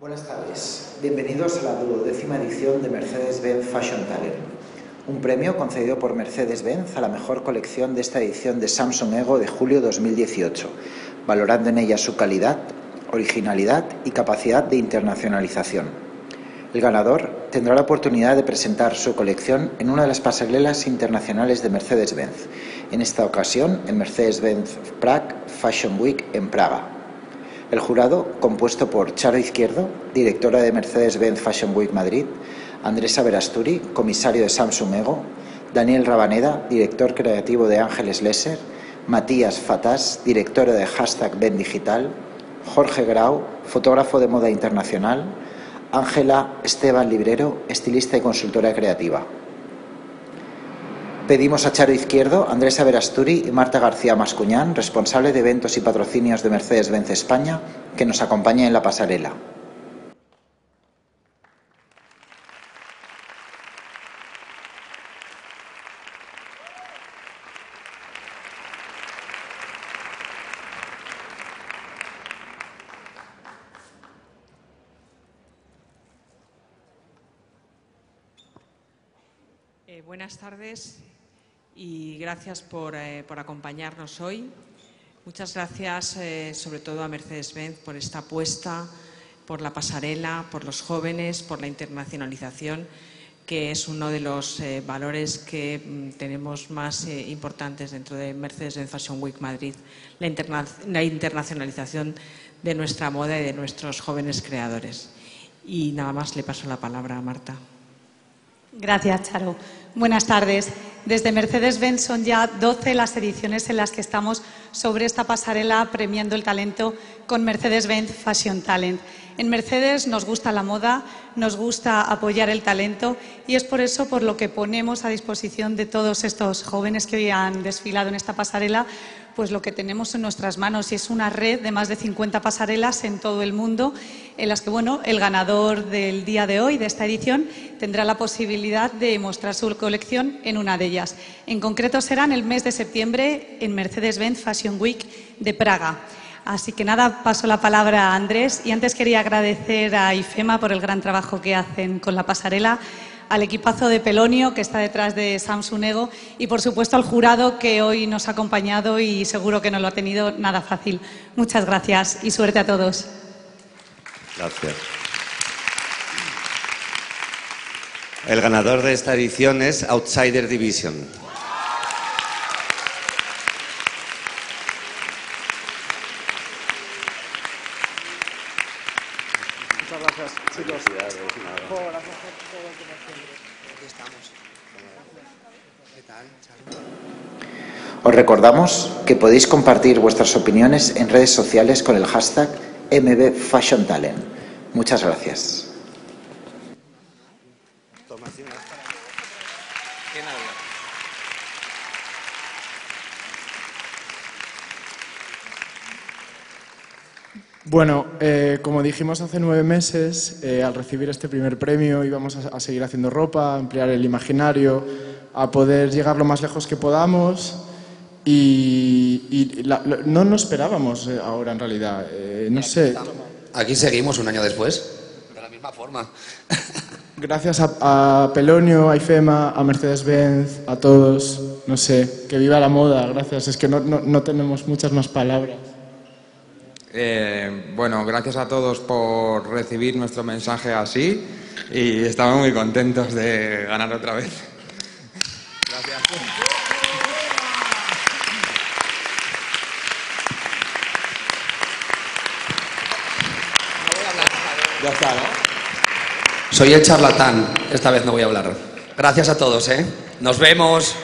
Buenas tardes, bienvenidos a la duodécima edición de Mercedes-Benz Fashion Talent, un premio concedido por Mercedes-Benz a la mejor colección de esta edición de Samsung Ego de julio 2018, valorando en ella su calidad, originalidad y capacidad de internacionalización. El ganador tendrá la oportunidad de presentar su colección en una de las pasarelas internacionales de Mercedes-Benz, en esta ocasión en Mercedes-Benz Prague Fashion Week en Praga. El jurado, compuesto por Charo Izquierdo, directora de Mercedes-Benz Fashion Week Madrid, Andrés Verasturi, comisario de Samsung Ego, Daniel Rabaneda, director creativo de Ángeles Lesser, Matías Fatás, director de Hashtag Ben Digital, Jorge Grau, fotógrafo de moda internacional, Ángela Esteban Librero, estilista y consultora creativa. Pedimos a Charo Izquierdo, Andrés Verasturi y Marta García Mascuñán, responsable de eventos y patrocinios de Mercedes-Benz España, que nos acompañen en la pasarela. Eh, buenas tardes y gracias por, eh, por acompañarnos hoy. Muchas gracias eh, sobre todo a Mercedes-Benz por esta apuesta, por la pasarela, por los jóvenes, por la internacionalización, que es uno de los eh, valores que mm, tenemos más importantes dentro de Mercedes-Benz Fashion Week Madrid, la, la internacionalización de nuestra moda y de nuestros jóvenes creadores. Y nada más le paso la palabra a Marta. Gracias, Charo. Buenas tardes. Desde Mercedes-Benz son ya 12 las ediciones en las que estamos sobre esta pasarela premiando el talento con Mercedes-Benz Fashion Talent. En Mercedes nos gusta la moda, nos gusta apoyar el talento y es por eso por lo que ponemos a disposición de todos estos jóvenes que hoy han desfilado en esta pasarela pues lo que tenemos en nuestras manos y es una red de más de 50 pasarelas en todo el mundo en las que bueno, el ganador del día de hoy de esta edición tendrá la posibilidad de mostrar su colección en una de ellas. En concreto será en el mes de septiembre en Mercedes-Benz Fashion Week de Praga. Así que nada, paso la palabra a Andrés y antes quería agradecer a IFEMA por el gran trabajo que hacen con la pasarela, al equipazo de Pelonio que está detrás de Samsung Ego y por supuesto al jurado que hoy nos ha acompañado y seguro que no lo ha tenido nada fácil. Muchas gracias y suerte a todos. Gracias. El ganador de esta edición es Outsider Division. Gracias, chicos. Os recordamos que podéis compartir vuestras opiniones en redes sociales con el hashtag MBFashionTalent. Muchas gracias. Bueno, eh, como dijimos hace nueve meses, eh, al recibir este primer premio íbamos a, a seguir haciendo ropa, a ampliar el imaginario, a poder llegar lo más lejos que podamos y, y la- lo- no nos esperábamos eh, ahora en realidad. Eh, no sé, Aquí seguimos un año después, de la misma forma. gracias a, a Pelonio, a IFEMA, a Mercedes-Benz, a todos, no sé, que viva la moda, gracias. Es que no, no- no tenemos muchas más palabras. Eh, bueno, gracias a todos por recibir nuestro mensaje así y estamos muy contentos de ganar otra vez. Gracias. Ya está, ¿no? Soy el charlatán, esta vez no voy a hablar. Gracias a todos, ¿eh? Nos vemos.